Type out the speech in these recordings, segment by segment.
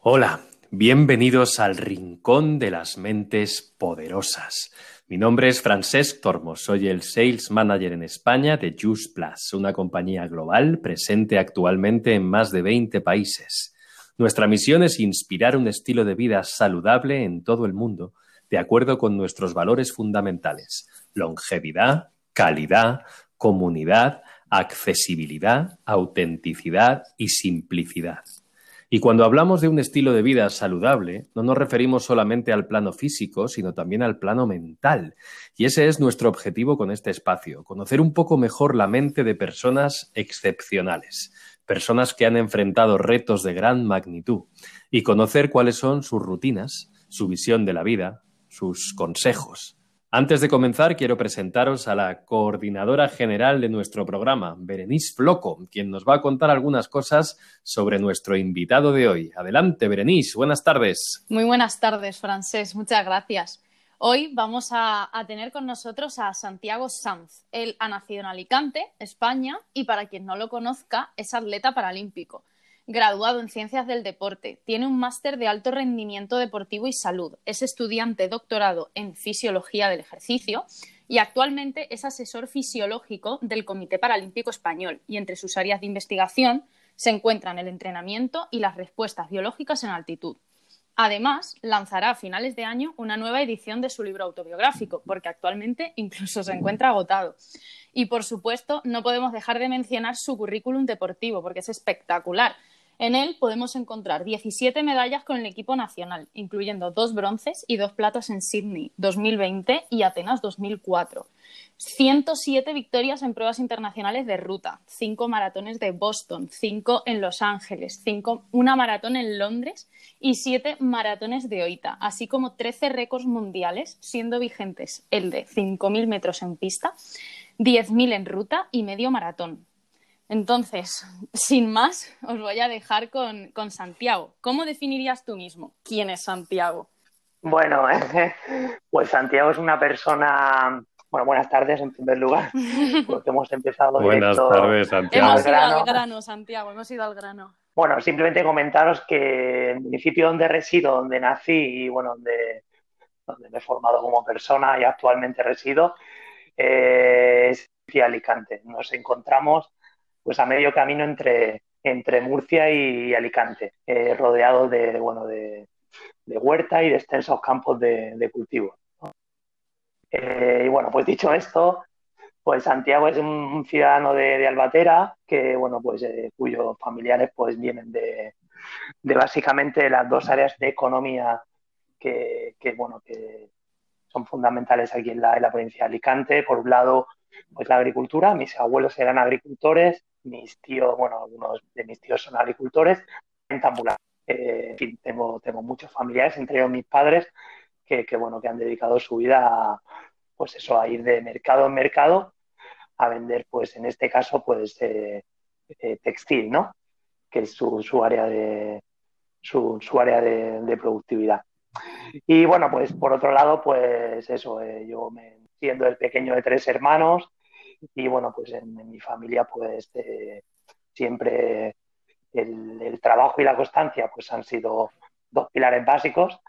Hola, bienvenidos al Rincón de las Mentes Poderosas. Mi nombre es Francesc Tormos, soy el Sales Manager en España de Juice Plus, una compañía global presente actualmente en más de 20 países. Nuestra misión es inspirar un estilo de vida saludable en todo el mundo, de acuerdo con nuestros valores fundamentales, longevidad, calidad, comunidad, accesibilidad, autenticidad y simplicidad. Y cuando hablamos de un estilo de vida saludable, no nos referimos solamente al plano físico, sino también al plano mental. Y ese es nuestro objetivo con este espacio, conocer un poco mejor la mente de personas excepcionales, personas que han enfrentado retos de gran magnitud, y conocer cuáles son sus rutinas, su visión de la vida, sus consejos, antes de comenzar, quiero presentaros a la coordinadora general de nuestro programa, Berenice Floco, quien nos va a contar algunas cosas sobre nuestro invitado de hoy. Adelante, Berenice, buenas tardes. Muy buenas tardes, Francés, muchas gracias. Hoy vamos a, tener con nosotros a Santiago Sanz. Él ha nacido en Alicante, España, y para quien no lo conozca, es atleta paralímpico graduado en Ciencias del Deporte, tiene un máster de alto rendimiento deportivo y salud, es estudiante doctorado en Fisiología del Ejercicio y actualmente es asesor fisiológico del Comité Paralímpico Español y entre sus áreas de investigación se encuentran el entrenamiento y las respuestas biológicas en altitud. Además, lanzará a finales de año una nueva edición de su libro autobiográfico, porque actualmente incluso se encuentra agotado. Y, por supuesto, no podemos dejar de mencionar su currículum deportivo, porque es espectacular. En él podemos encontrar 17 medallas con el equipo nacional, incluyendo dos bronces y dos platas en Sydney 2020 y Atenas 2004. 107 victorias en pruebas internacionales de ruta, 5 maratones de Boston, 5 en Los Ángeles, 5, una maratón en Londres y 7 maratones de Oita, así como 13 récords mundiales, siendo vigentes el de 5.000 metros en pista, 10.000 en ruta y medio maratón. Entonces, sin más, os voy a dejar con, con, Santiago. ¿Cómo definirías tú mismo quién es Santiago? Bueno, pues Santiago es una persona. Bueno, buenas tardes en primer lugar, porque hemos empezado. buenas tardes, Santiago. Hemos ido al grano, Santiago, hemos ido al grano. Bueno, simplemente comentaros que el municipio donde resido, donde nací y bueno, donde, donde me he formado como persona y actualmente resido, eh, es Alicante. Nos encontramos pues a medio camino entre, entre Murcia y Alicante, eh, rodeado de, bueno, de, huerta y de extensos campos de, cultivo. Eh, y bueno, pues dicho esto, pues Santiago es un ciudadano de, Albatera que, bueno, pues eh, cuyos familiares pues vienen de, básicamente las dos áreas de economía que, bueno, que son fundamentales aquí en la, en la provincia de Alicante. Por un lado, pues la agricultura, mis abuelos eran agricultores mis tíos, bueno, algunos de mis tíos son agricultores, en Tambular. Eh, tengo, tengo muchos familiares, entre ellos mis padres, que, bueno, que han dedicado su vida a, pues eso, a ir de mercado en mercado a vender, pues en este caso, pues eh, eh, textil, ¿no? Que es su, su área de su, su área de, productividad. Y bueno, pues por otro lado, pues eso, yo me, siendo el pequeño de tres hermanos, y bueno, pues en, mi familia pues eh, siempre el, trabajo y la constancia pues han sido dos pilares básicos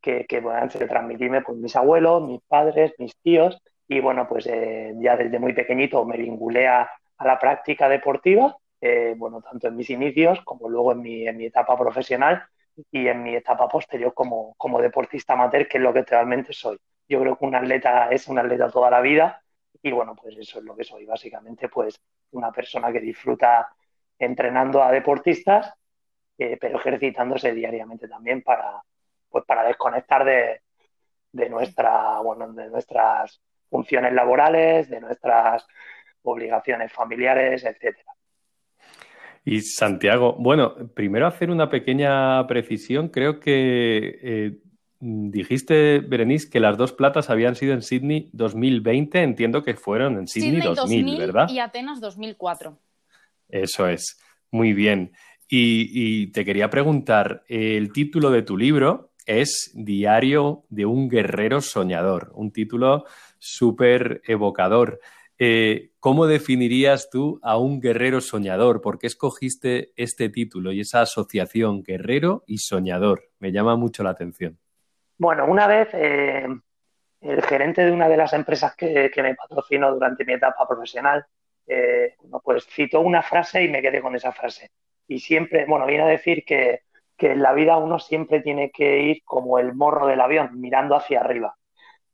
que, que han sido transmitirme pues mis abuelos, mis padres, mis tíos y bueno, pues eh, ya desde muy pequeñito me vinculé a, la práctica deportiva, eh, bueno, tanto en mis inicios como luego en mi, en mi etapa profesional y en mi etapa posterior como, como deportista amateur, que es lo que realmente soy. Yo creo que un atleta es un atleta toda la vida y bueno, pues eso es lo que soy, básicamente, pues una persona que disfruta entrenando a deportistas, eh, pero ejercitándose diariamente también para, pues para desconectar de, de, nuestra, bueno, de nuestras funciones laborales, de nuestras obligaciones familiares, etcétera. Y Santiago, bueno, primero hacer una pequeña precisión. Creo que eh, dijiste, Berenice, que las dos platas habían sido en Sydney 2020. Entiendo que fueron en Sydney, 2000, ¿verdad? Y Atenas 2004. Eso es. Muy bien. Y, te quería preguntar, el título de tu libro es Diario de un guerrero soñador, un título súper evocador. Eh, ¿Cómo definirías tú a un guerrero soñador? ¿Por qué escogiste este título y esa asociación guerrero y soñador? Me llama mucho la atención. Bueno, una vez eh, el gerente de una de las empresas que, me patrocinó durante mi etapa profesional, eh, pues citó una frase y me quedé con esa frase. Y siempre, bueno, viene a decir que, que en la vida uno siempre tiene que ir como el morro del avión, mirando hacia arriba,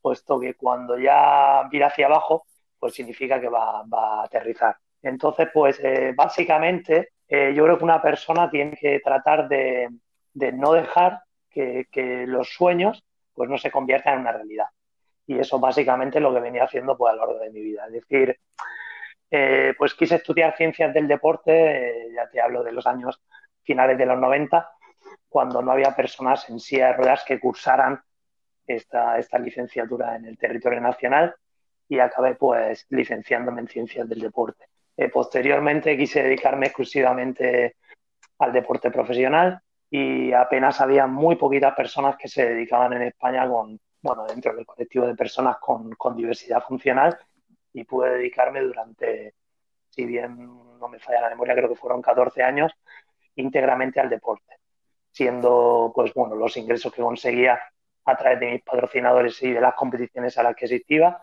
puesto que cuando ya mira hacia abajo, pues significa que va, a aterrizar. Entonces, pues eh, básicamente eh, yo creo que una persona tiene que tratar de, no dejar que, los sueños pues no se conviertan en una realidad. Y eso básicamente es lo que venía haciendo pues, a lo largo de mi vida. Es decir, eh, pues quise estudiar ciencias del deporte, ya te hablo de los años finales de los 90, cuando no había personas en silla de ruedas que cursaran esta, esta licenciatura en el territorio nacional y acabé pues licenciándome en ciencias del deporte. Eh, posteriormente quise dedicarme exclusivamente al deporte profesional y apenas había muy poquitas personas que se dedicaban en España con, bueno, dentro del colectivo de personas con, con diversidad funcional y pude dedicarme durante, si bien no me falla la memoria, creo que fueron 14 años, íntegramente al deporte, siendo pues bueno los ingresos que conseguía a través de mis patrocinadores y de las competiciones a las que asistía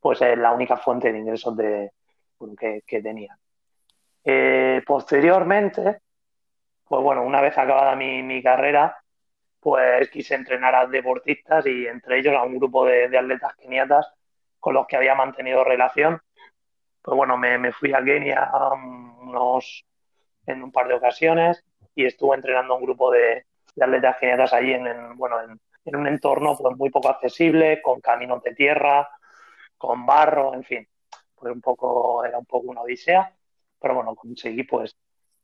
pues es la única fuente de ingresos de, que, tenía. Eh, posteriormente, pues bueno, una vez acabada mi, carrera, pues quise entrenar a deportistas y entre ellos a un grupo de, atletas keniatas con los que había mantenido relación. Pues bueno, me, fui a Kenia unos, en un par de ocasiones y estuve entrenando a un grupo de, atletas keniatas allí en, bueno, en, en, un entorno pues, muy poco accesible, con caminos de tierra, con barro, en fin, pues un poco, era un poco una odisea, pero bueno, conseguí pues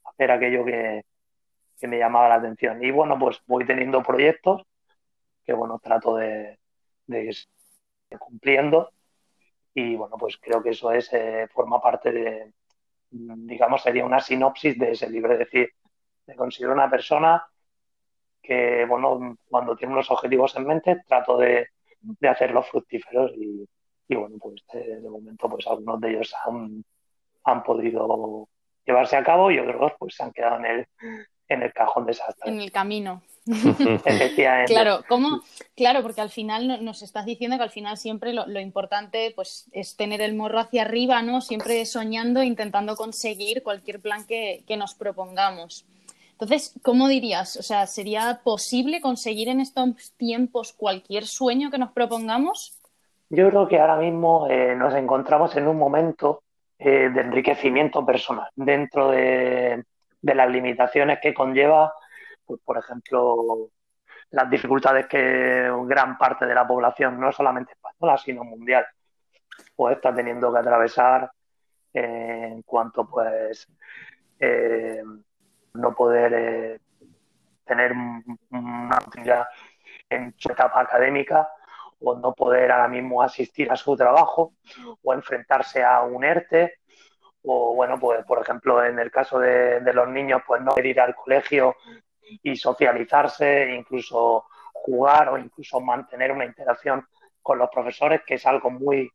hacer aquello que, me llamaba la atención. Y bueno, pues voy teniendo proyectos que bueno, trato de, de cumpliendo. Y bueno, pues creo que eso es, eh, forma parte de, digamos, sería una sinopsis de ese libro, es decir, me considero una persona que, bueno, cuando tiene unos objetivos en mente, trato de, hacerlos fructíferos. Y, y bueno, pues eh, de momento pues algunos de ellos han, han podido llevarse a cabo. Y otros pues se han quedado en el, en el cajón desastre. En el camino. claro, ¿cómo? claro, porque al final nos estás diciendo que al final siempre lo, importante pues, es tener el morro hacia arriba, ¿no? Siempre soñando, intentando conseguir cualquier plan que, que nos propongamos. Entonces, ¿cómo dirías? O sea, ¿sería posible conseguir en estos tiempos cualquier sueño que nos propongamos? Yo creo que ahora mismo eh, nos encontramos en un momento eh, de enriquecimiento personal dentro de, las limitaciones que conlleva, pues, por ejemplo, las dificultades que gran parte de la población, no solamente española, sino mundial, pues está teniendo que atravesar eh, en cuanto pues no poder tener una actividad en su etapa académica o no poder ahora mismo asistir a su trabajo o enfrentarse a un ERTE o bueno, pues por ejemplo en el caso de, los niños pues no ir al colegio y socializarse, incluso jugar o incluso mantener una interacción con los profesores, que es algo muy,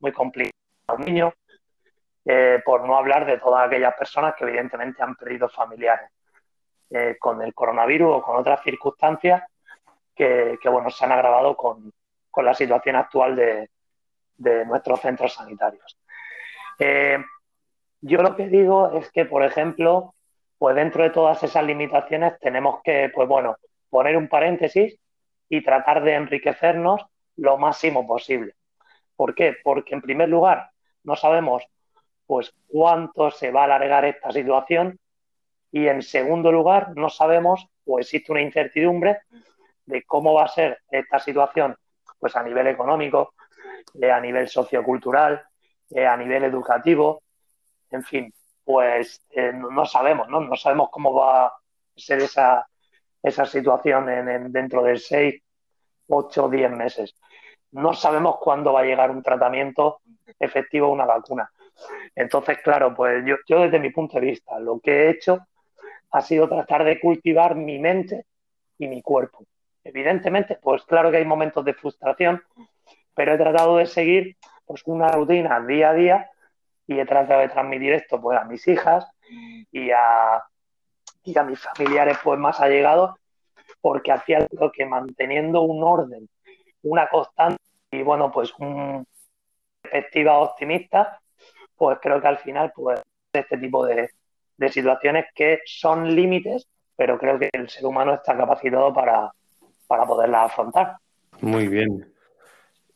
muy complicado para un niño, eh, por no hablar de todas aquellas personas que evidentemente han perdido familiares eh, con el coronavirus o con otras circunstancias que, bueno, se han agravado con, con la situación actual de, nuestros centros sanitarios. Eh, yo lo que digo es que, por ejemplo, pues dentro de todas esas limitaciones tenemos que, pues bueno, poner un paréntesis y tratar de enriquecernos lo máximo posible. ¿Por qué? Porque en primer lugar no sabemos pues cuánto se va a alargar esta situación y en segundo lugar no sabemos o existe una incertidumbre de cómo va a ser esta situación pues a nivel económico, eh, a nivel sociocultural, eh, a nivel educativo, en fin, pues eh, no, sabemos, ¿no? No sabemos cómo va a ser esa, esa situación en, dentro de seis, ocho, diez meses. No sabemos cuándo va a llegar un tratamiento efectivo, una vacuna. Entonces, claro, pues yo, yo desde mi punto de vista, lo que he hecho ha sido tratar de cultivar mi mente y mi cuerpo. Evidentemente, pues claro que hay momentos de frustración, pero he tratado de seguir pues una rutina día a día y he tratado de transmitir esto pues a mis hijas y a, y a mis familiares pues más allegados porque hacía algo que manteniendo un orden, una constante y bueno pues una perspectiva optimista pues creo que al final pues este tipo de, de situaciones que son límites pero creo que el ser humano está capacitado para, para poderlas afrontar. Muy bien.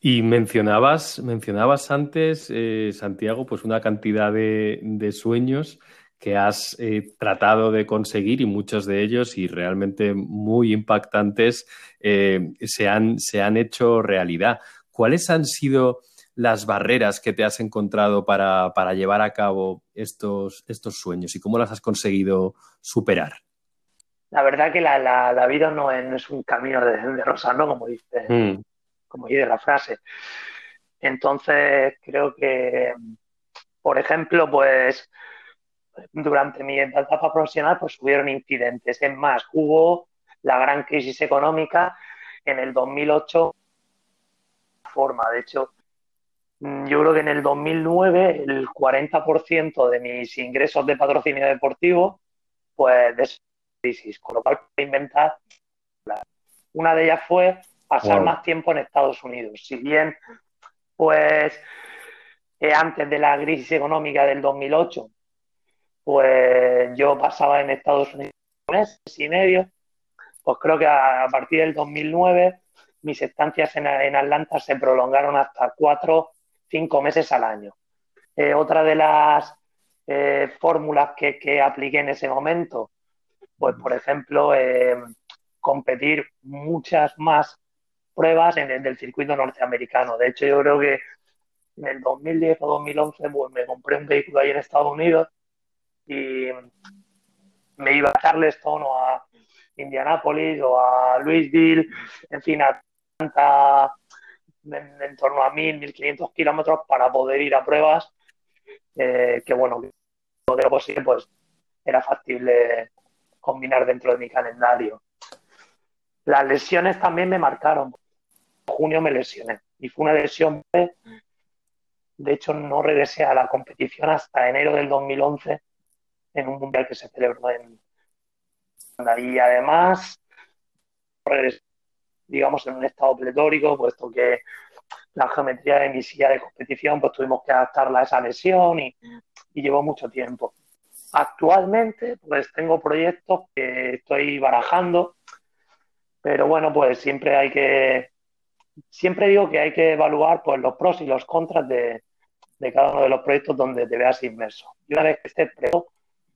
Y mencionabas, mencionabas antes, eh, Santiago, pues una cantidad de, de sueños que has eh, tratado de conseguir y muchos de ellos y realmente muy impactantes eh, se, han, se han hecho realidad. ¿Cuáles han sido las barreras que te has encontrado para, para llevar a cabo estos, estos sueños y cómo las has conseguido superar? La verdad que la, la, la vida no es, no es, un camino de, de rosas, ¿no? Como dice, mm como dice la frase. Entonces, creo que, por ejemplo, pues durante mi etapa profesional, pues hubieron incidentes. Es más, hubo la gran crisis económica en el 2008 forma. De hecho, yo creo que en el 2009 el 40% de mis ingresos de patrocinio deportivo, pues de crisis, con lo cual inventar. Una de ellas fue pasar wow. más tiempo en Estados Unidos. Si bien, pues, eh, antes de la crisis económica del 2008, pues yo pasaba en Estados Unidos un mes y medio, pues creo que a, a partir del 2009 mis estancias en, en, Atlanta se prolongaron hasta cuatro, cinco meses al año. Eh, otra de las eh, fórmulas que, que, apliqué en ese momento, pues por ejemplo, eh, competir muchas más pruebas en el circuito norteamericano. De hecho, yo creo que en el 2010 o 2011 pues, me compré un vehículo ahí en Estados Unidos y me iba a Charleston o a Indianapolis o a Louisville, en fin, a Atlanta, en, torno a 1.000, 1.500 kilómetros para poder ir a pruebas eh, que, bueno, de lo posible, pues era factible combinar dentro de mi calendario. Las lesiones también me marcaron junio me lesioné y fue una lesión. De hecho, no regresé a la competición hasta enero del 2011 en un mundial que se celebró en y además digamos, en un estado pletórico, puesto que la geometría de mi silla de competición, pues tuvimos que adaptarla a esa lesión y, y llevó mucho tiempo. Actualmente, pues tengo proyectos que estoy barajando, pero bueno, pues siempre hay que siempre digo que hay que evaluar pues, los pros y los contras de, de cada uno de los proyectos donde te veas inmerso. Y una vez que estés preparado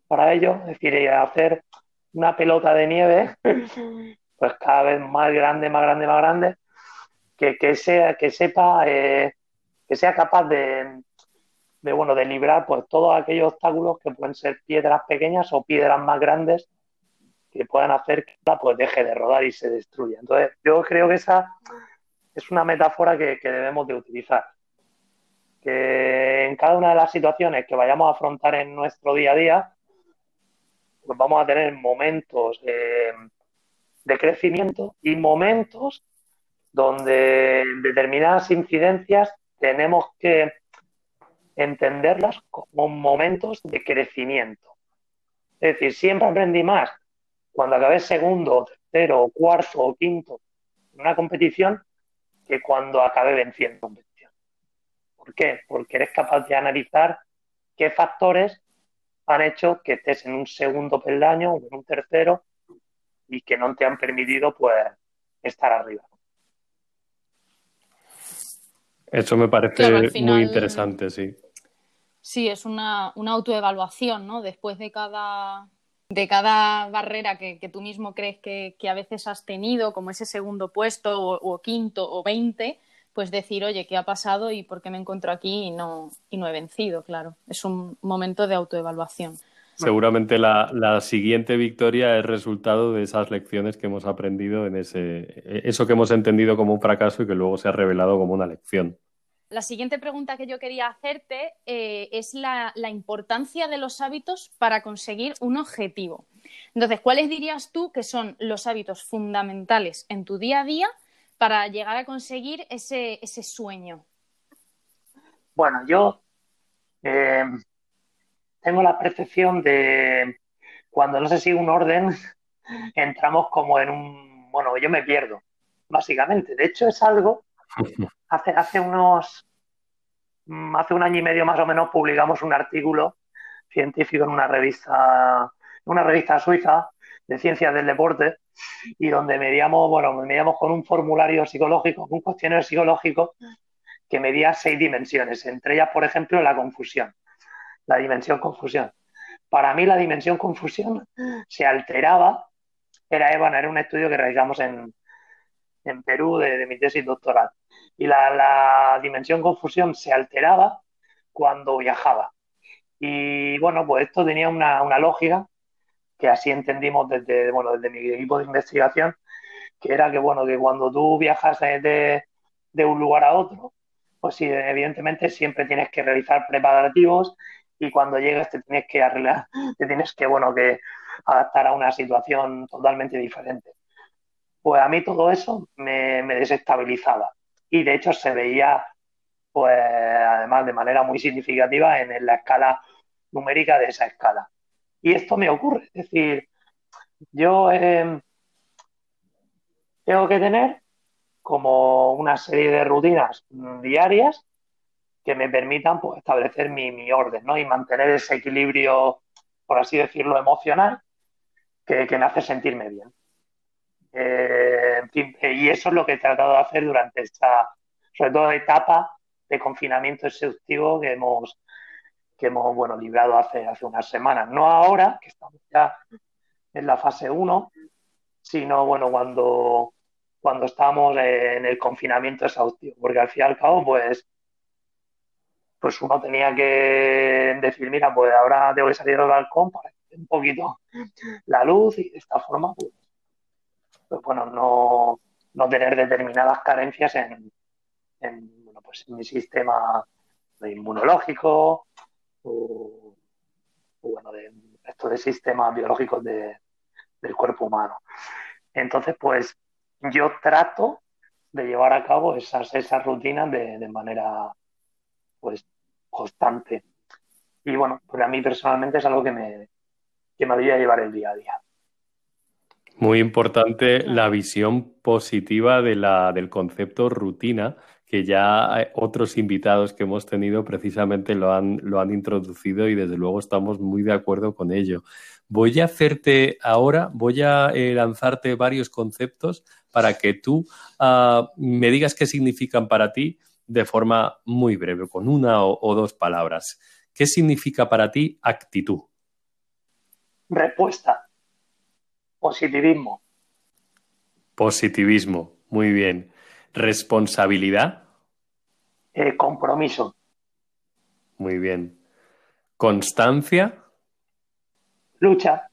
para ello, es decir, hacer una pelota de nieve, pues cada vez más grande, más grande, más grande, que, que sea, que sepa, eh, que sea capaz de, de, bueno, de librar pues todos aquellos obstáculos que pueden ser piedras pequeñas o piedras más grandes que puedan hacer que la pues deje de rodar y se destruya. Entonces, yo creo que esa es una metáfora que, que, debemos de utilizar. Que en cada una de las situaciones que vayamos a afrontar en nuestro día a día, pues vamos a tener momentos de crecimiento y momentos donde determinadas incidencias tenemos que entenderlas como momentos de crecimiento. Es decir, siempre aprendí más cuando acabé segundo, tercero, cuarto o quinto en una competición que cuando acabe venciendo competición. ¿Por qué? Porque eres capaz de analizar qué factores han hecho que estés en un segundo peldaño o en un tercero y que no te han permitido pues estar arriba. Eso me parece claro, final, muy interesante, sí. Sí, es una, una autoevaluación, ¿no? Después de cada, de cada barrera que, tú mismo crees que, a veces has tenido, como ese segundo puesto o, o, quinto o veinte, pues decir, oye, ¿qué ha pasado y por qué me encuentro aquí y no, y no he vencido? Claro, es un momento de autoevaluación. Seguramente la, la, siguiente victoria es resultado de esas lecciones que hemos aprendido en ese, eso que hemos entendido como un fracaso y que luego se ha revelado como una lección. La siguiente pregunta que yo quería hacerte eh, es la, la, importancia de los hábitos para conseguir un objetivo. Entonces, ¿cuáles dirías tú que son los hábitos fundamentales en tu día a día para llegar a conseguir ese, ese sueño? Bueno, yo eh, tengo la percepción de cuando no se sigue un orden, entramos como en un, bueno, yo me pierdo, básicamente. De hecho, es algo, hace, hace unos, mm, hace un año y medio más o menos publicamos un artículo científico en una revista, una revista suiza de ciencias del deporte y donde medíamos, bueno, medíamos con un formulario psicológico, un cuestionario psicológico que medía seis dimensiones, entre ellas, por ejemplo, la confusión, la dimensión confusión. Para mí la dimensión confusión se alteraba, era, bueno, era un estudio que realizamos en, en Perú de, mi tesis doctoral, y la, la dimensión confusión se alteraba cuando viajaba. Y bueno, pues esto tenía una, una lógica que así entendimos desde, bueno, desde mi equipo de investigación, que era que, bueno, que cuando tú viajas de, de un lugar a otro, pues sí, evidentemente siempre tienes que realizar preparativos y cuando llegas te tienes que arreglar, te tienes que, bueno, que adaptar a una situación totalmente diferente. Pues a mí todo eso me, desestabilizaba y de hecho se veía, pues además de manera muy significativa en, la escala numérica de esa escala. Y esto me ocurre, es decir, yo em, tengo que tener como una serie de rutinas diarias que me permitan pues, establecer mi, orden ¿no? y mantener ese equilibrio, por así decirlo, emocional que, me hace sentirme bien. Eh, y eso es lo que he tratado de hacer durante esta, sobre todo, etapa de confinamiento exhaustivo que hemos, que hemos bueno, librado hace, hace unas semanas. No ahora, que estamos ya en la fase 1, sino bueno, cuando, cuando estábamos en el confinamiento exhaustivo, porque al fin y al cabo, pues, pues uno tenía que decir, mira, pues ahora tengo que salir al balcón para que un poquito la luz y de esta forma, pues, pues bueno, no, no, tener determinadas carencias en, en, bueno, pues en mi sistema inmunológico o, bueno, de de sistemas biológicos de, del cuerpo humano. Entonces, pues yo trato de llevar a cabo esas, esas rutinas de, manera pues constante. Y bueno, pues a mí personalmente es algo que me, que me a llevar el día a día. Muy importante la visión positiva de la, del concepto rutina, que ya otros invitados que hemos tenido precisamente lo han, lo han introducido y desde luego estamos muy de acuerdo con ello. Voy a hacerte ahora, voy a eh, lanzarte varios conceptos para que tú uh, me digas qué significan para ti de forma muy breve, con una o, o dos palabras. ¿Qué significa para ti actitud? Respuesta. Positivismo. Positivismo. Muy bien. Responsabilidad. Eh, compromiso. Muy bien. Constancia. Lucha.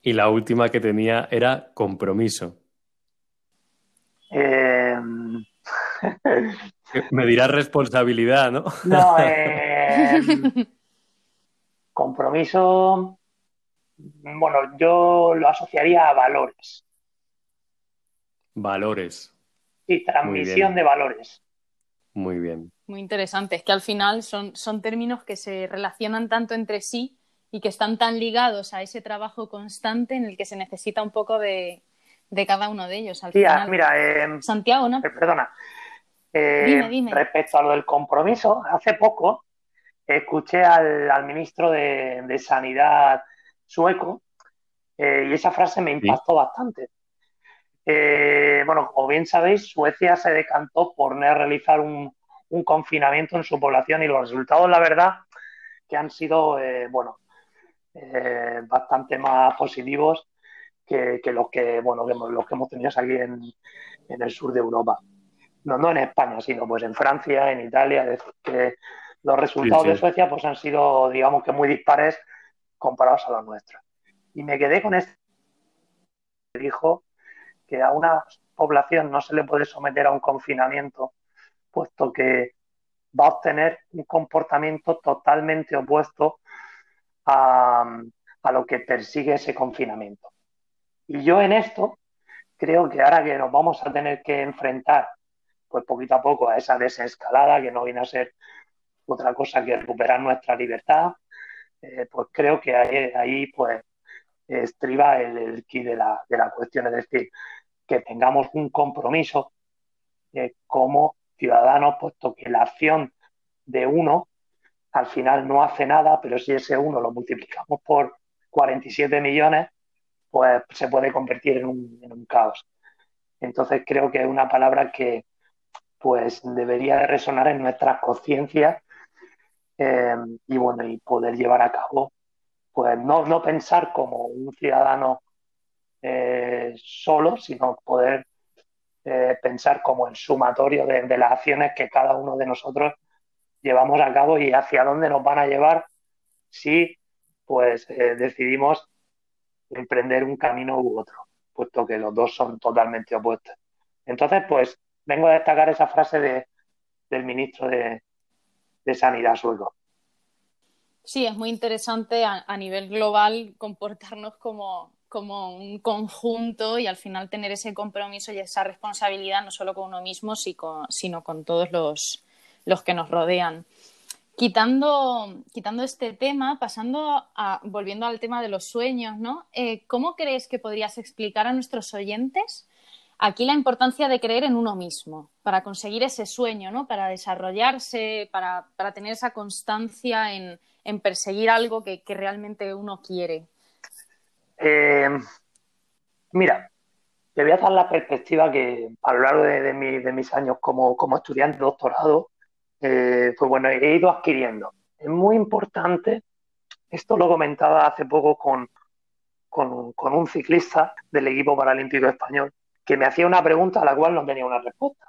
Y la última que tenía era compromiso. Eh, Me dirás responsabilidad, ¿no? No, eh, compromiso. Bueno, yo lo asociaría a valores. Valores. Sí, transmisión de valores. Muy bien. Muy interesante. Es que al final son, son términos que se relacionan tanto entre sí y que están tan ligados a ese trabajo constante en el que se necesita un poco de, cada uno de ellos. Al mira, eh, Santiago, ¿no? Eh, perdona. Eh, respecto a lo del compromiso, hace poco escuché al, ministro de, Sanidad sueco y esa frase me impactó bastante. bueno, como bien sabéis, Suecia se decantó por no realizar un, un, confinamiento en su población y los resultados, la verdad, que han sido, bueno, eh, bastante más positivos que, los que bueno los que hemos tenido aquí en, el sur de Europa. No, no en España, sino pues en Francia, en Italia, que los resultados de Suecia pues han sido, digamos que muy dispares comparados a los nuestros. Y me quedé con este dijo que a una población no se le puede someter a un confinamiento, puesto que va a obtener un comportamiento totalmente opuesto a, lo que persigue ese confinamiento. Y yo en esto creo que ahora que nos vamos a tener que enfrentar pues poquito a poco a esa desescalada que no viene a ser otra cosa que recuperar nuestra libertad, eh, pues creo que ahí, ahí pues estriba el, el de la, de la cuestión, es decir, que tengamos un compromiso como ciudadanos, puesto que la acción de uno al final no hace nada, pero si ese uno lo multiplicamos por 47 millones, pues se puede convertir en un, en un caos. Entonces creo que es una palabra que pues debería de resonar en nuestras conciencias eh, y bueno, y poder llevar a cabo, pues no, no pensar como un ciudadano eh, solo, sino poder eh, pensar como el sumatorio de, de, las acciones que cada uno de nosotros llevamos a cabo y hacia dónde nos van a llevar si pues eh, decidimos emprender un camino u otro, puesto que los dos son totalmente opuestos. Entonces, pues vengo a destacar esa frase de, del ministro de, de Sanidad sueco. Sí, es muy interesante a, nivel global comportarnos como, como un conjunto y al final tener ese compromiso y esa responsabilidad no solo con uno mismo, sino con todos los, los que nos rodean. Quitando, quitando, este tema, pasando a, volviendo al tema de los sueños, ¿no? Eh, ¿Cómo crees que podrías explicar a nuestros oyentes aquí la importancia de creer en uno mismo para conseguir ese sueño, ¿no? Para desarrollarse, para, para tener esa constancia en, en perseguir algo que, que, realmente uno quiere. Eh, mira, te voy a dar la perspectiva que a lo largo de, de, mi, de mis años como, como estudiante de doctorado, eh, pues bueno, he ido adquiriendo. Es muy importante, esto lo comentaba hace poco con, con, con, un ciclista del equipo paralímpico español, que me hacía una pregunta a la cual no tenía una respuesta.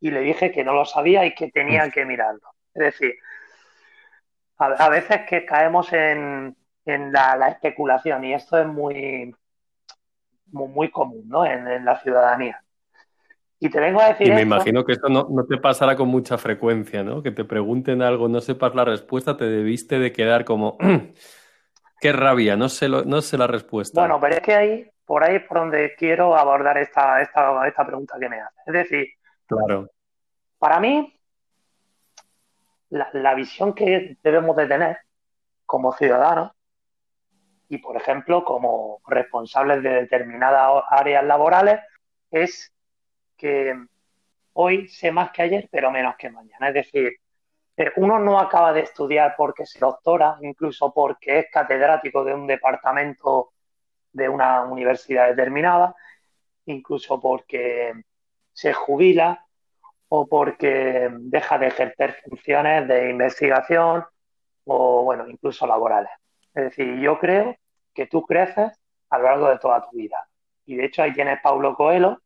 Y le dije que no lo sabía y que tenía que mirarlo. Es decir, a, a veces que caemos en, en la, la, especulación y esto es muy, muy, muy común ¿no? en, en la ciudadanía. Y te vengo a decir. Y me esto. imagino que esto no, no, te pasará con mucha frecuencia, ¿no? Que te pregunten algo, no sepas la respuesta, te debiste de quedar como. ¡Qué rabia! No sé, lo, no sé la respuesta. Bueno, pero es que ahí, por ahí es por donde quiero abordar esta, esta, esta pregunta que me hace. Es decir, claro. para mí, la, la visión que debemos de tener como ciudadanos y, por ejemplo, como responsables de determinadas áreas laborales es que hoy sé más que ayer, pero menos que mañana. Es decir, eh, uno no acaba de estudiar porque se doctora, incluso porque es catedrático de un departamento de una universidad determinada, incluso porque se jubila o porque deja de ejercer funciones de investigación o, bueno, incluso laborales. Es decir, yo creo que tú creces a lo largo de toda tu vida. Y de hecho ahí tienes Paulo Coelho,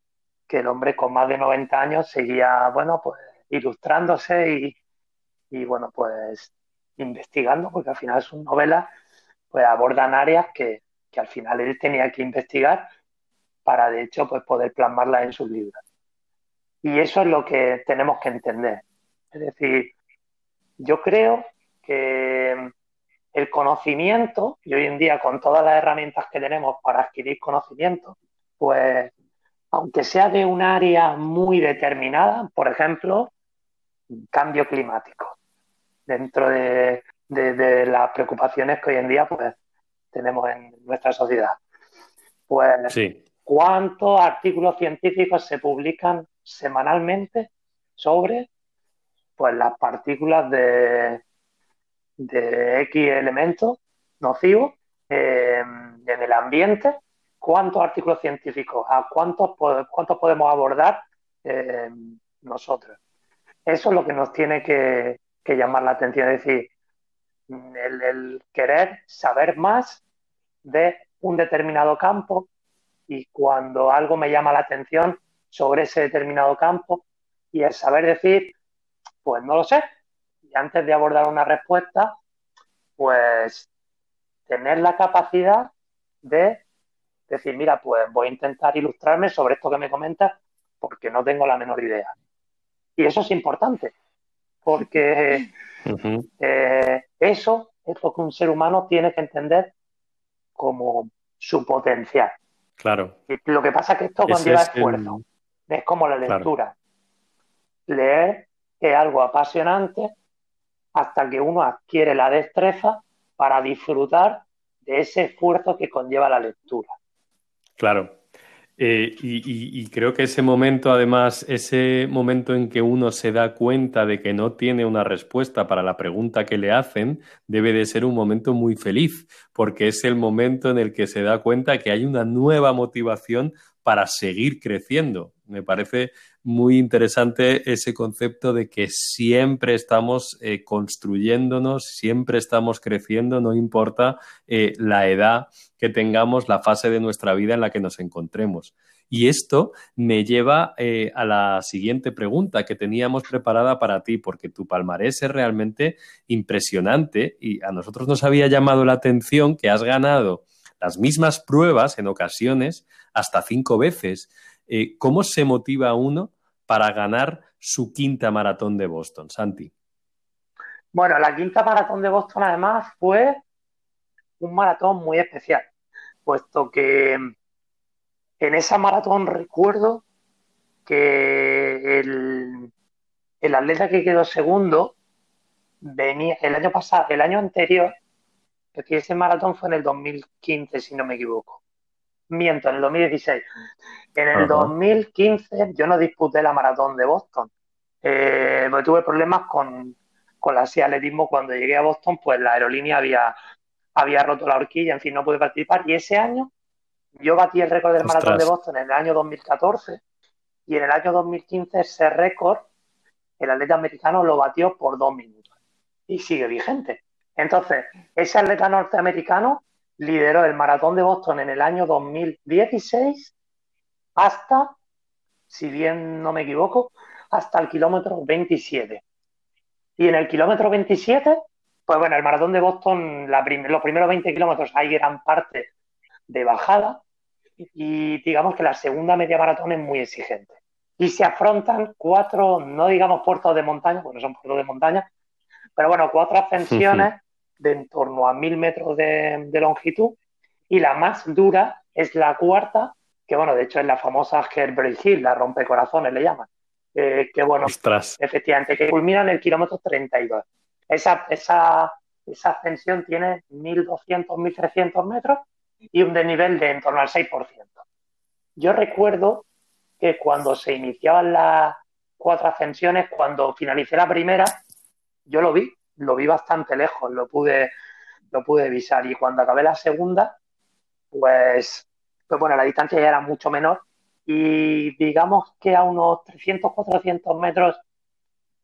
que el hombre con más de 90 años seguía, bueno, pues ilustrándose y, y, bueno, pues investigando, porque al final sus novelas pues abordan áreas que, que, al final él tenía que investigar para de hecho pues poder plasmarlas en sus libros. Y eso es lo que tenemos que entender. Es decir, yo creo que el conocimiento, y hoy en día con todas las herramientas que tenemos para adquirir conocimiento, pues aunque sea de un área muy determinada, por ejemplo, cambio climático, dentro de, de, de, las preocupaciones que hoy en día pues, tenemos en nuestra sociedad. Pues, sí. ¿cuántos artículos científicos se publican semanalmente sobre pues, las partículas de, de X elementos nocivos eh, en el ambiente cuántos artículos científicos, a cuántos, cuántos podemos abordar eh, nosotros. Eso es lo que nos tiene que, que llamar la atención, es decir, el, querer saber más de un determinado campo y cuando algo me llama la atención sobre ese determinado campo y el saber decir, pues no lo sé. Y antes de abordar una respuesta, pues tener la capacidad de decir, mira, pues voy a intentar ilustrarme sobre esto que me comentas porque no tengo la menor idea. Y eso es importante, porque uh -huh. eh, eso es lo que un ser humano tiene que entender como su potencial. Claro. Y lo que pasa es que esto conlleva es esfuerzo. El... Es como la lectura. Claro. leer es algo apasionante hasta que uno adquiere la destreza para disfrutar de ese esfuerzo que conlleva la lectura. Claro. Eh, y, creo que ese momento, además, ese momento en que uno se da cuenta de que no tiene una respuesta para la pregunta que le hacen, debe de ser un momento muy feliz, porque es el momento en el que se da cuenta que hay una nueva motivación para seguir creciendo. Me parece muy interesante ese concepto de que siempre estamos eh, construyéndonos, siempre estamos creciendo, no importa eh, la edad que tengamos, la fase de nuestra vida en la que nos encontremos. Y esto me lleva eh, a la siguiente pregunta que teníamos preparada para ti, porque tu palmarés es realmente impresionante y a nosotros nos había llamado la atención que has ganado las mismas pruebas en ocasiones hasta cinco veces. ¿Cómo se motiva uno para ganar su quinta maratón de Boston, Santi? Bueno, la quinta maratón de Boston además fue un maratón muy especial, puesto que en esa maratón recuerdo que el, el atleta que quedó segundo venía el año pasado, el año anterior, porque ese maratón fue en el 2015, si no me equivoco. Miento, en el 2016. En el 2015 yo no disputé la maratón de Boston. Eh, tuve problemas con, con la atletismo cuando llegué a Boston, pues la aerolínea había, había roto la horquilla, en fin, no pude participar. Y ese año yo batí el récord del maratón de Boston en el año 2014 y en el año 2015 ese récord el atleta americano lo batió por dos minutos y sigue vigente. Entonces, ese atleta norteamericano lideró el maratón de Boston en el año 2016 hasta, si bien no me equivoco, hasta el kilómetro 27. Y en el kilómetro 27, pues bueno, el maratón de Boston, los primeros 20 kilómetros hay gran parte de bajada y digamos que la segunda media maratón es muy exigente. Y se afrontan cuatro, no digamos puertos de montaña, porque no son puertos de montaña, pero bueno, cuatro ascensiones de en torno a mil metros de, longitud y la más dura es la cuarta, que bueno, de hecho es la famosa Herbert Hill, la rompecorazones le llaman, eh, que bueno, efectivamente, que culmina en el kilómetro 32. Esa, esa, esa ascensión tiene 1.200, 1.300 metros y un desnivel de en torno al 6%. Yo recuerdo que cuando se iniciaban las cuatro ascensiones, cuando finalicé la primera, yo lo vi lo vi bastante lejos, lo pude, lo pude visar. Y cuando acabé la segunda, pues, pues bueno, la distancia ya era mucho menor. Y digamos que a unos 300, 400 metros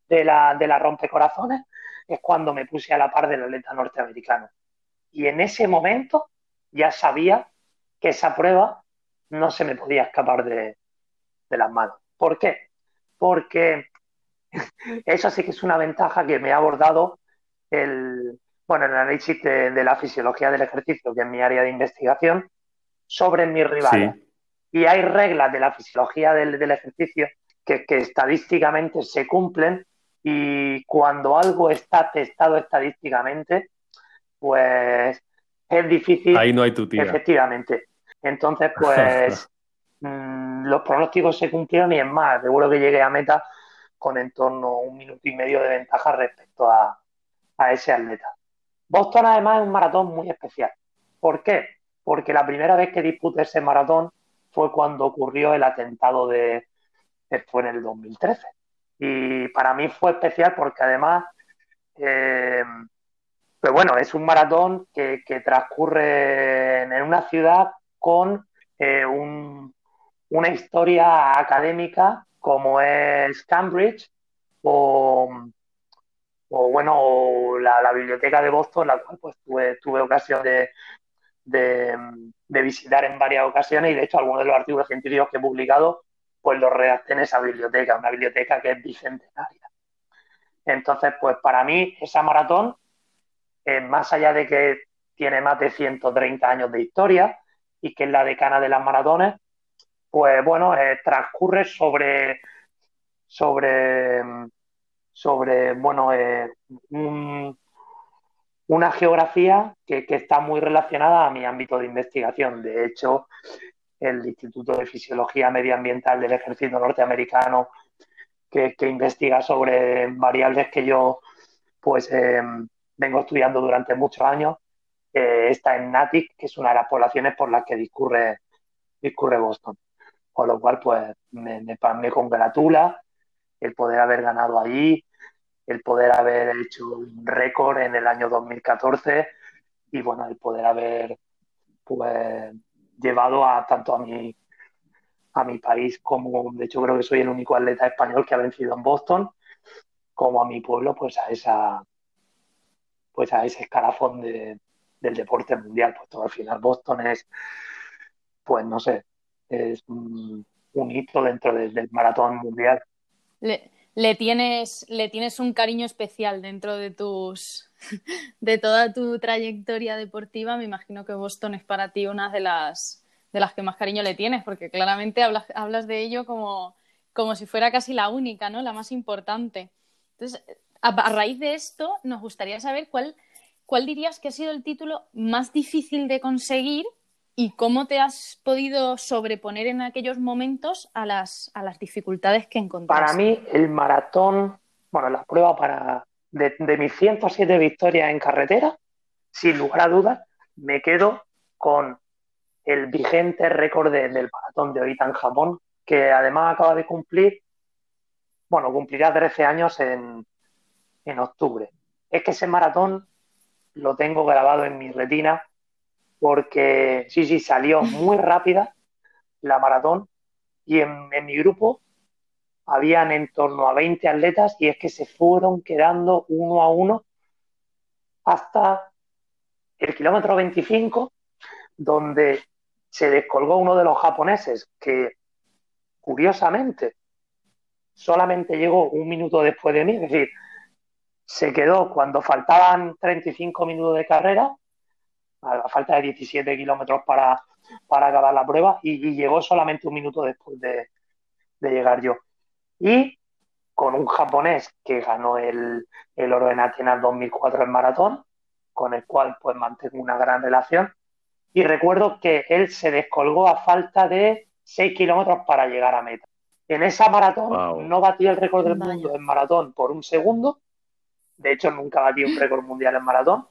de la, de la rompecorazones es cuando me puse a la par del atleta norteamericano. Y en ese momento ya sabía que esa prueba no se me podía escapar de, de las manos. ¿Por qué? Porque eso sí que es una ventaja que me ha abordado el, bueno, el análisis de, la fisiología del ejercicio, que es mi área de investigación, sobre mis rivales. Y hay reglas de la fisiología del, ejercicio que, estadísticamente se cumplen y cuando algo está testado estadísticamente, pues es difícil. Ahí no hay tu Efectivamente. Entonces, pues mm, los pronósticos se cumplieron y es más, seguro que llegué a meta con en torno a un minuto y medio de ventaja respecto a, a ese atleta. Boston además es un maratón muy especial. ¿Por qué? Porque la primera vez que disputé ese maratón fue cuando ocurrió el atentado de, fue en el 2013. Y para mí fue especial porque además, eh, pues bueno, es un maratón que, transcurre en una ciudad con eh, una historia académica como es Cambridge o, o bueno, la, biblioteca de Boston, la cual pues tuve, tuve ocasión de, de, visitar en varias ocasiones y de hecho algunos de los artículos científicos que he publicado pues los redacté en esa biblioteca, una biblioteca que es bicentenaria. Entonces, pues para mí esa maratón, eh, más allá de que tiene más de 130 años de historia y que es la decana de las maratones, pues bueno, eh, transcurre sobre, sobre sobre, bueno, eh, una geografía que, está muy relacionada a mi ámbito de investigación. De hecho, el Instituto de Fisiología Medioambiental del Ejército Norteamericano, que, investiga sobre variables que yo pues em, vengo estudiando durante muchos años. está en Natick, que es una de las poblaciones por las que discurre, discurre Boston. Con lo cual, pues me, me, congratula el poder haber ganado allí, el poder haber hecho un récord en el año 2014 y bueno, el poder haber pues llevado a tanto a mi a mi país como de hecho creo que soy el único atleta español que ha vencido en Boston como a mi pueblo pues a esa pues a ese escalafón de, del deporte mundial. Pues todo al final Boston es pues no sé es un, hito dentro del maratón mundial. Le, tienes le tienes un cariño especial dentro de tus de toda tu trayectoria deportiva me imagino que Boston es para ti una de las de las que más cariño le tienes, porque claramente hablas, hablas de ello como, como si fuera casi la única, ¿no? La más importante. Entonces, a, raíz de esto, nos gustaría saber cuál, cuál dirías que ha sido el título más difícil de conseguir y cómo te has podido sobreponer en aquellos momentos a las, a las dificultades que encontraste. Para mí, el maratón, bueno, la prueba para de, de mis 107 victorias en carretera, sin lugar a dudas, me quedo con el vigente récord del maratón de Oita en Japón, que además acaba de cumplir, bueno, cumplirá 13 años en, en octubre. Es que ese maratón lo tengo grabado en mi retina porque sí, sí, salió muy rápida la maratón y en, en, mi grupo habían en torno a 20 atletas y es que se fueron quedando uno a uno hasta el kilómetro 25, donde se descolgó uno de los japoneses que, curiosamente, solamente llegó un minuto después de mí, es decir, se quedó cuando faltaban 35 minutos de carrera, a la falta de 17 kilómetros para, para acabar la prueba, y, llegó solamente un minuto después de, llegar yo. Y con un japonés que ganó el, el oro en Atenas 2004 en maratón, con el cual pues mantengo una gran relación, y recuerdo que él se descolgó a falta de 6 kilómetros para llegar a meta. En esa maratón no batió el récord del mundo en maratón por un segundo. De hecho, nunca batió un récord mundial en maratón.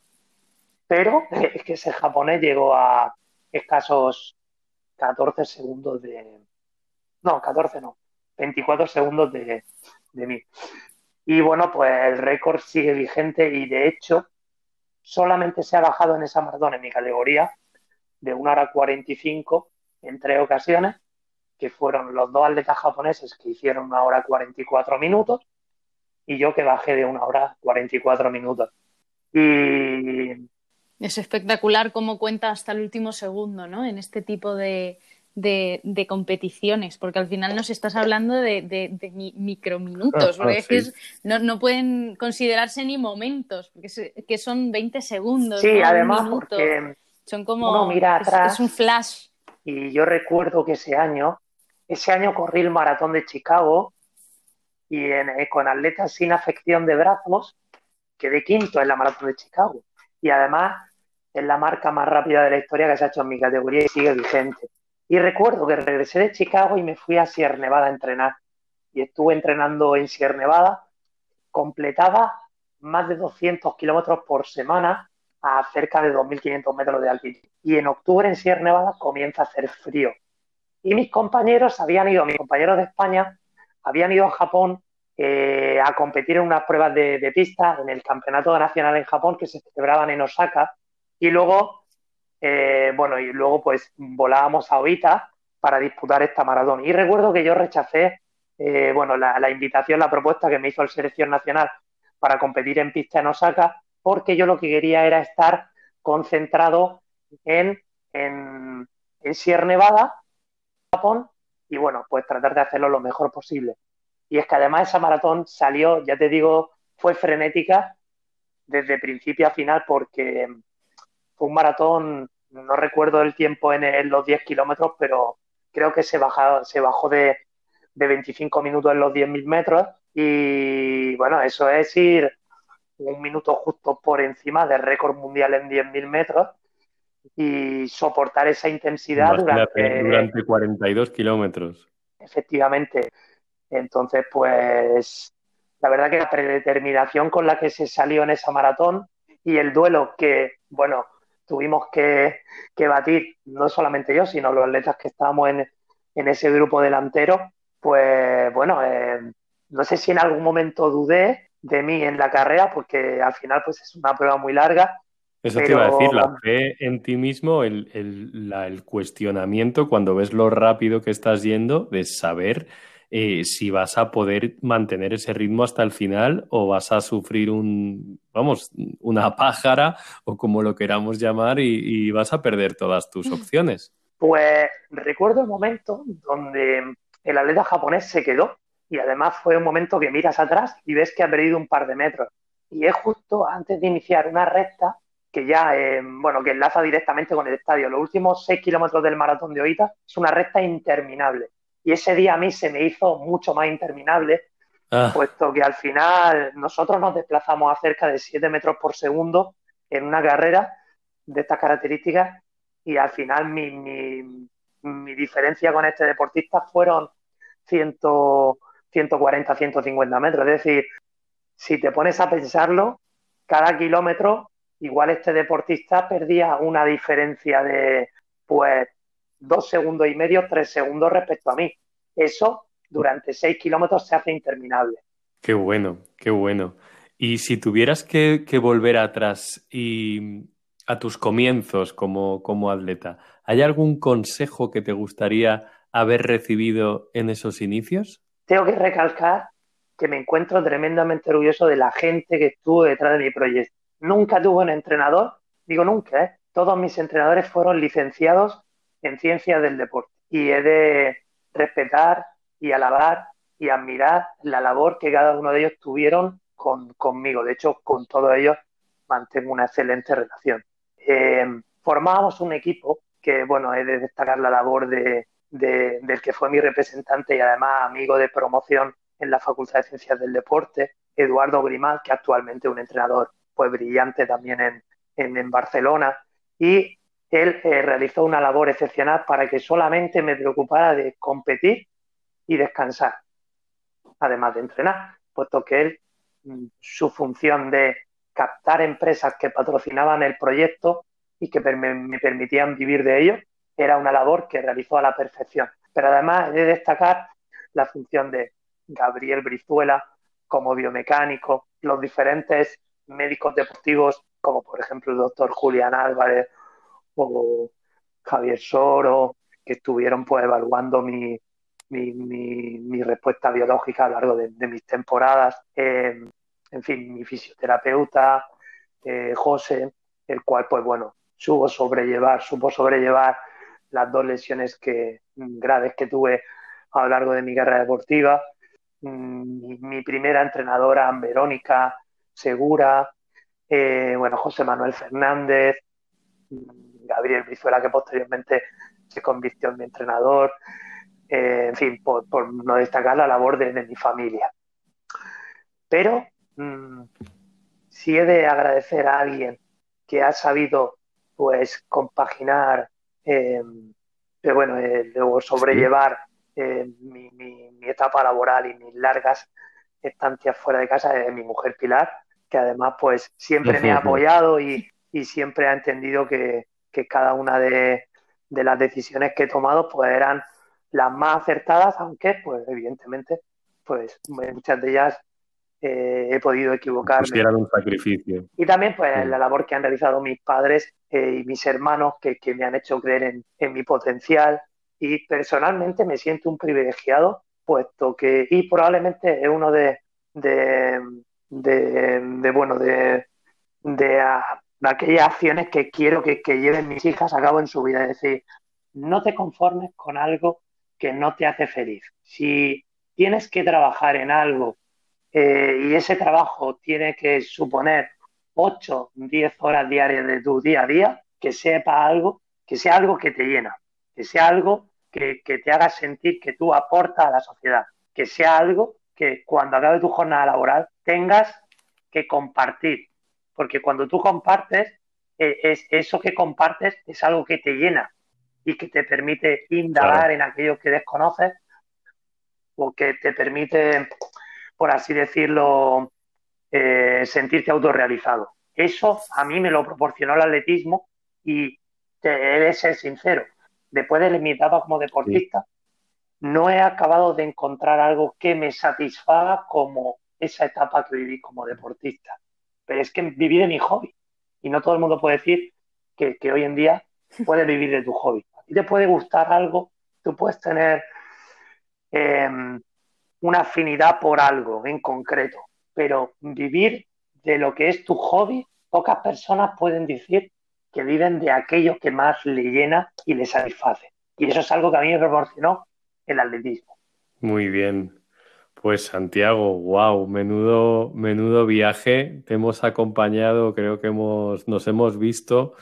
Pero es que ese japonés llegó a escasos 14 segundos de. No, 14 no. 24 segundos de, mí. Y bueno, pues el récord sigue vigente y de hecho solamente se ha bajado en esa maratón en mi categoría de una hora 45 en tres ocasiones, que fueron los dos atletas japoneses que hicieron una hora 44 minutos y yo que bajé de una hora 44 minutos. Y... Es espectacular cómo cuenta hasta el último segundo, ¿no? En este tipo de, de, competiciones, porque al final nos estás hablando de, de, microminutos, porque ah, no, no, pueden considerarse ni momentos, porque que son 20 segundos. Sí, además porque son como. mira atrás. Es, un flash. Y yo recuerdo que ese año, ese año corrí el maratón de Chicago y eh, con atletas sin afección de brazos quedé quinto en la maratón de Chicago. Y además es la marca más rápida de la historia que se ha hecho en mi categoría y sigue vigente. Y recuerdo que regresé de Chicago y me fui a Sierra Nevada a entrenar. Y estuve entrenando en Sierra Nevada. Completaba más de 200 kilómetros por semana a cerca de 2.500 metros de altitud. Y en octubre en Sierra Nevada comienza a hacer frío. Y mis compañeros habían ido, mis compañeros de España, habían ido a Japón eh, a competir en unas pruebas de, pista en el Campeonato Nacional en Japón que se celebraban en Osaka. Y luego, eh, bueno, y luego pues volábamos a Oita para disputar esta maratón. Y recuerdo que yo rechacé, eh, bueno, la, la invitación, la propuesta que me hizo el Selección Nacional para competir en pista en Osaka porque yo lo que quería era estar concentrado en, en, Sierra Nevada, Japón, y bueno, pues tratar de hacerlo lo mejor posible. Y es que además esa maratón salió, ya te digo, fue frenética desde principio a final porque fue un maratón, no recuerdo el tiempo en, los 10 kilómetros, pero creo que se, bajó, se bajó de, de 25 minutos en los 10.000 metros y bueno, eso es ir un minuto justo por encima del récord mundial en 10.000 metros y soportar esa intensidad durante, durante 42 kilómetros. Efectivamente. Entonces, pues la verdad que la predeterminación con la que se salió en esa maratón y el duelo que, bueno, tuvimos que, batir, no solamente yo, sino los atletas que estábamos en, ese grupo delantero, pues bueno, eh, no sé si en algún momento dudé de mí en la carrera, porque al final pues es una prueba muy larga. Eso te iba a decir, la fe en ti mismo, el, el cuestionamiento cuando ves lo rápido que estás yendo, de saber eh, si vas a poder mantener ese ritmo hasta el final o vas a sufrir un, vamos, una pájara o como lo queramos llamar y, vas a perder todas tus opciones. Pues recuerdo el momento donde el atleta japonés se quedó y además fue un momento que miras atrás y ves que ha perdido un par de metros. Y es justo antes de iniciar una recta que ya, eh, bueno, que enlaza directamente con el estadio. Los últimos seis kilómetros del maratón de Oita es una recta interminable. Y ese día a mí se me hizo mucho más interminable, ah. puesto que al final nosotros nos desplazamos a cerca de 7 metros por segundo en una carrera de estas características y al final mi, mi, diferencia con este deportista fueron 100, 140, 150 metros. Es decir, si te pones a pensarlo, cada kilómetro igual este deportista perdía una diferencia de pues dos segundos y medio, tres segundos respecto a mí. Eso durante seis kilómetros se hace interminable. Qué bueno, qué bueno. Y si tuvieras que, volver atrás y a tus comienzos como, como atleta, ¿hay algún consejo que te gustaría haber recibido en esos inicios? Tengo que recalcar que me encuentro tremendamente orgulloso de la gente que estuvo detrás de mi proyecto. Nunca tuve un entrenador, digo nunca, ¿eh? todos mis entrenadores fueron licenciados en ciencias del deporte. Y he de respetar y alabar y admirar la labor que cada uno de ellos tuvieron conmigo. De hecho, con todos ellos mantengo una excelente relación. Eh, formábamos un equipo que, bueno, he de destacar la labor de, del que fue mi representante y además amigo de promoción en la Facultad de Ciencias del Deporte, Eduardo Grimal, que actualmente es un entrenador pues brillante también en, en Barcelona. Y él eh, realizó una labor excepcional para que solamente me preocupara de competir y descansar, además de entrenar, puesto que él, mm, su función de captar empresas que patrocinaban el proyecto y que me, permitían vivir de ello, era una labor que realizó a la perfección. Pero además he de destacar la función de Gabriel Brizuela como biomecánico, los diferentes médicos deportivos, como por ejemplo el doctor Julián Álvarez o Javier Soro, que estuvieron pues evaluando mi, mi, respuesta biológica a lo largo de, mis temporadas. Eh, en fin, mi fisioterapeuta, eh, José, el cual, pues bueno, supo sobrellevar, supo sobrellevar las dos lesiones que, graves que tuve a lo largo de mi carrera deportiva. Mm, mi, primera entrenadora, Verónica Segura, eh, bueno, José Manuel Fernández, Gabriel Brizuela, que posteriormente se convirtió en mi entrenador, eh, en fin, por, no destacar la labor de, mi familia. Pero mm, si he de agradecer a alguien que ha sabido pues compaginar, eh, bueno, eh, luego sobrellevar mi, etapa laboral y mis largas estancias fuera de casa es mi mujer Pilar, que además pues siempre me ha apoyado y siempre ha entendido que, que cada una de, las decisiones que he tomado pues eran las más acertadas, aunque pues evidentemente pues muchas de ellas eh, he podido equivocarme. un sacrificio. Y también pues la labor que han realizado mis padres eh, y mis hermanos que, me han hecho creer en, mi potencial y personalmente me siento un privilegiado puesto que y probablemente es uno de, de, de, bueno de, de aquellas acciones que quiero que, lleven mis hijas a cabo en su vida. Es decir, no te conformes con algo que no te hace feliz. Si tienes que trabajar en algo eh, y ese trabajo tiene que suponer 8, 10 horas diarias de tu día a día, que sepa algo, que sea algo que te llena, que sea algo que, que te haga sentir que tú aportas a la sociedad, que sea algo que cuando acabe tu jornada laboral tengas que compartir, porque cuando tú compartes, eh, es, eso que compartes es algo que te llena y que te permite indagar en aquello que desconoces o que te permite, por así decirlo, eh, sentirte autorrealizado. Eso a mí me lo proporcionó el atletismo y te he de ser sincero, después de mi etapa como deportista, no he acabado de encontrar algo que me satisfaga como esa etapa que viví como deportista. Pero es que viví de mi hobby. Y no todo el mundo puede decir que, hoy en día puedes vivir de tu hobby. A ti te puede gustar algo, tú puedes tener em, una afinidad por algo en concreto, pero vivir de lo que es tu hobby, pocas personas pueden decir que viven de aquello que más le llena y le satisface. Y eso es algo que a mí me proporcionó el atletismo. Muy bien. Pues Santiago, wow, menudo, menudo viaje. Te hemos acompañado, creo que hemos, nos hemos visto,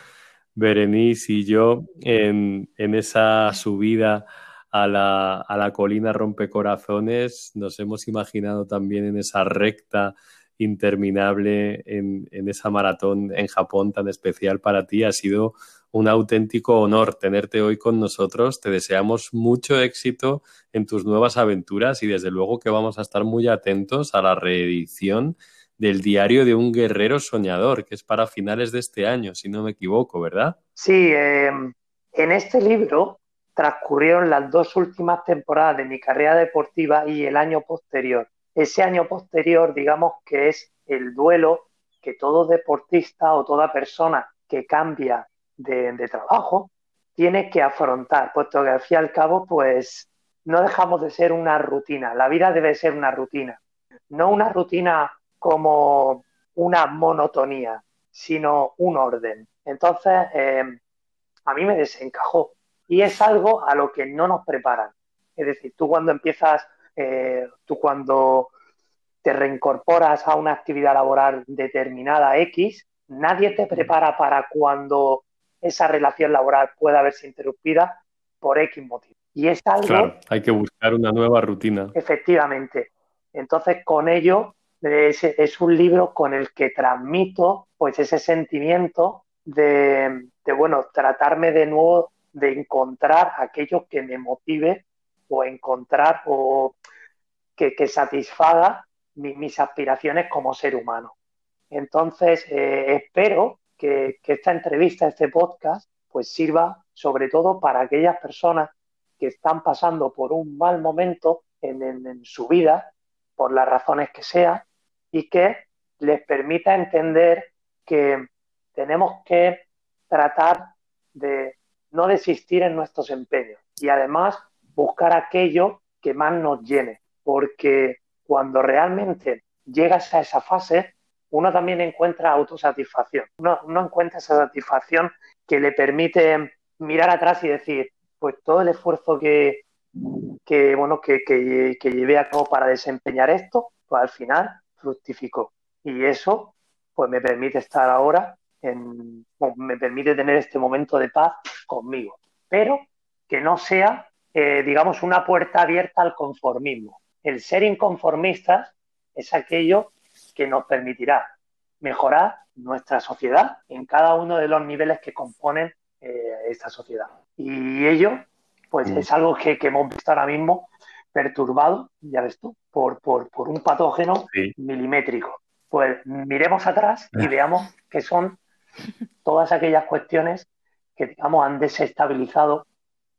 Berenice y yo, en, en esa subida a la, a la colina Rompecorazones. Nos hemos imaginado también en esa recta interminable, en, en esa maratón en Japón tan especial para ti. Ha sido un auténtico honor tenerte hoy con nosotros. Te deseamos mucho éxito en tus nuevas aventuras y desde luego que vamos a estar muy atentos a la reedición del diario de un guerrero soñador, que es para finales de este año, si no me equivoco, ¿verdad? Sí, em, en este libro transcurrieron las dos últimas temporadas de mi carrera deportiva y el año posterior. Ese año posterior, digamos que es el duelo que todo deportista o toda persona que cambia de, trabajo tiene que afrontar, puesto que al fin y al cabo, pues no dejamos de ser una rutina. La vida debe ser una rutina. No una rutina como una monotonía, sino un orden. Entonces, em, a mí me desencajó. Y es algo a lo que no nos preparan. Es decir, tú cuando empiezas, eh, tú cuando te reincorporas a una actividad laboral determinada X, nadie te prepara para cuando esa relación laboral pueda verse interrumpida por X motivo. Y es algo... Claro, hay que buscar una nueva rutina. Efectivamente. Entonces, con ello, es, es un libro con el que transmito pues ese sentimiento de, bueno, tratarme de nuevo de encontrar aquello que me motive o encontrar o que, satisfaga mis aspiraciones como ser humano. Entonces, eh, espero que, esta entrevista, este podcast, pues sirva sobre todo para aquellas personas que están pasando por un mal momento en, su vida, por las razones que sea, y que les permita entender que tenemos que tratar de no desistir en nuestros empeños y además buscar aquello que más nos llene, porque cuando realmente llegas a esa fase, uno también encuentra autosatisfacción. Uno, encuentra esa satisfacción que le permite mirar atrás y decir, pues todo el esfuerzo que, bueno, que, que, llevé a cabo para desempeñar esto, pues al final fructificó. Y eso, pues me permite estar ahora, en, me permite tener este momento de paz conmigo. Pero que no sea, eh, digamos, una puerta abierta al conformismo. El ser inconformistas es aquello que nos permitirá mejorar nuestra sociedad en cada uno de los niveles que componen eh, esta sociedad. Y ello, pues mm. es algo que, hemos visto ahora mismo perturbado, ya ves tú, por, por, un patógeno milimétrico. Pues miremos atrás y veamos que son todas aquellas cuestiones que, digamos, han desestabilizado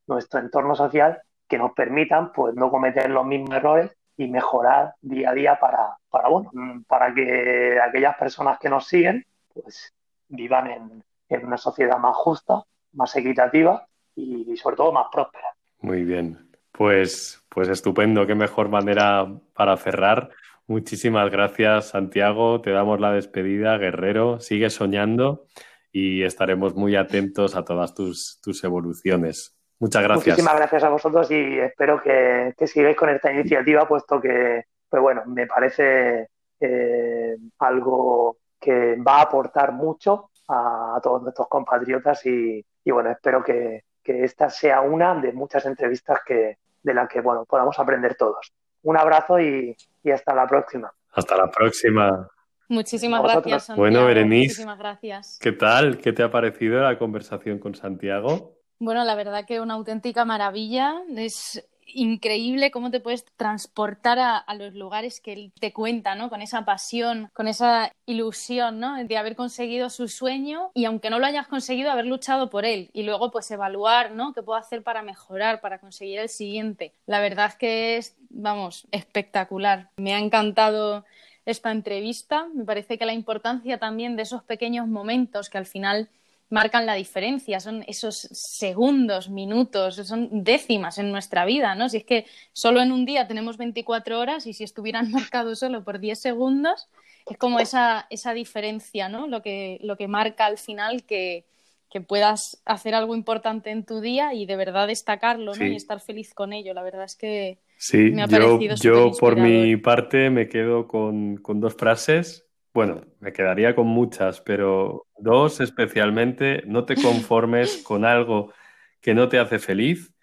nuestro entorno social que nos permitan, pues, no cometer los mismos errores y mejorar día a día para, para, bueno, para que aquellas personas que nos siguen pues vivan en, una sociedad más justa, más equitativa y, sobre todo más próspera. Muy bien. Pues, pues estupendo, qué mejor manera para cerrar. Muchísimas gracias, Santiago. Te damos la despedida, Guerrero. Sigue soñando y estaremos muy atentos a todas tus, tus evoluciones. Muchas gracias. Muchísimas gracias a vosotros y espero que, sigáis con esta iniciativa, puesto que, pues bueno, me parece eh, algo que va a aportar mucho a, todos nuestros compatriotas y, bueno, espero que, esta sea una de muchas entrevistas que, de las que bueno, podamos aprender todos. Un abrazo y, hasta la próxima. Hasta la próxima. Muchísimas gracias, Santiago. Bueno, Berenice, Muchísimas gracias. ¿qué tal? ¿Qué te ha parecido la conversación con Santiago? Bueno, la verdad que una auténtica maravilla. Es increíble cómo te puedes transportar a, los lugares que él te cuenta, ¿no? Con esa pasión, con esa ilusión, ¿no? De haber conseguido su sueño y aunque no lo hayas conseguido, haber luchado por él y luego pues evaluar, ¿no? ¿Qué puedo hacer para mejorar, para conseguir el siguiente? La verdad es que es, vamos, espectacular. Me ha encantado esta entrevista. Me parece que la importancia también de esos pequeños momentos que al final marcan la diferencia, son esos segundos, minutos, son décimas en nuestra vida, ¿no? Si es que solo en un día tenemos 24 horas y si estuvieran marcados solo por 10 segundos, es como esa, esa diferencia, ¿no? Lo que, lo que marca al final que, que puedas hacer algo importante en tu día y de verdad destacarlo, ¿no? Y estar feliz con ello. La verdad es que me ha parecido yo, yo por mi parte me quedo con, con dos frases bueno, me quedaría con muchas, pero dos especialmente, no te conformes con algo que no te hace feliz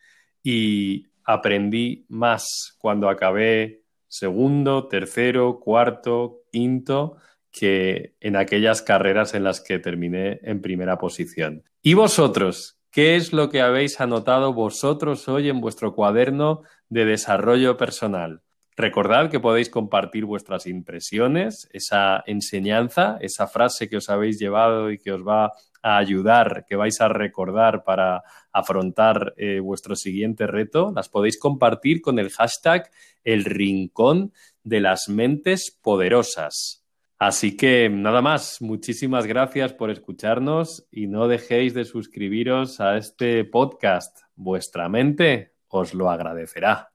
y aprendí más cuando acabé segundo, tercero, cuarto, quinto que en aquellas carreras en las que terminé en primera posición. ¿Y vosotros? ¿Qué es lo que habéis anotado vosotros hoy en vuestro cuaderno de desarrollo personal? Recordad que podéis compartir vuestras impresiones, esa enseñanza, esa frase que os habéis llevado y que os va a ayudar, que vais a recordar para afrontar eh, vuestro siguiente reto. Las podéis compartir con el hashtag El Rincón de las Mentes Poderosas. Así que nada más, muchísimas gracias por escucharnos y no dejéis de suscribiros a este podcast. Vuestra mente os lo agradecerá.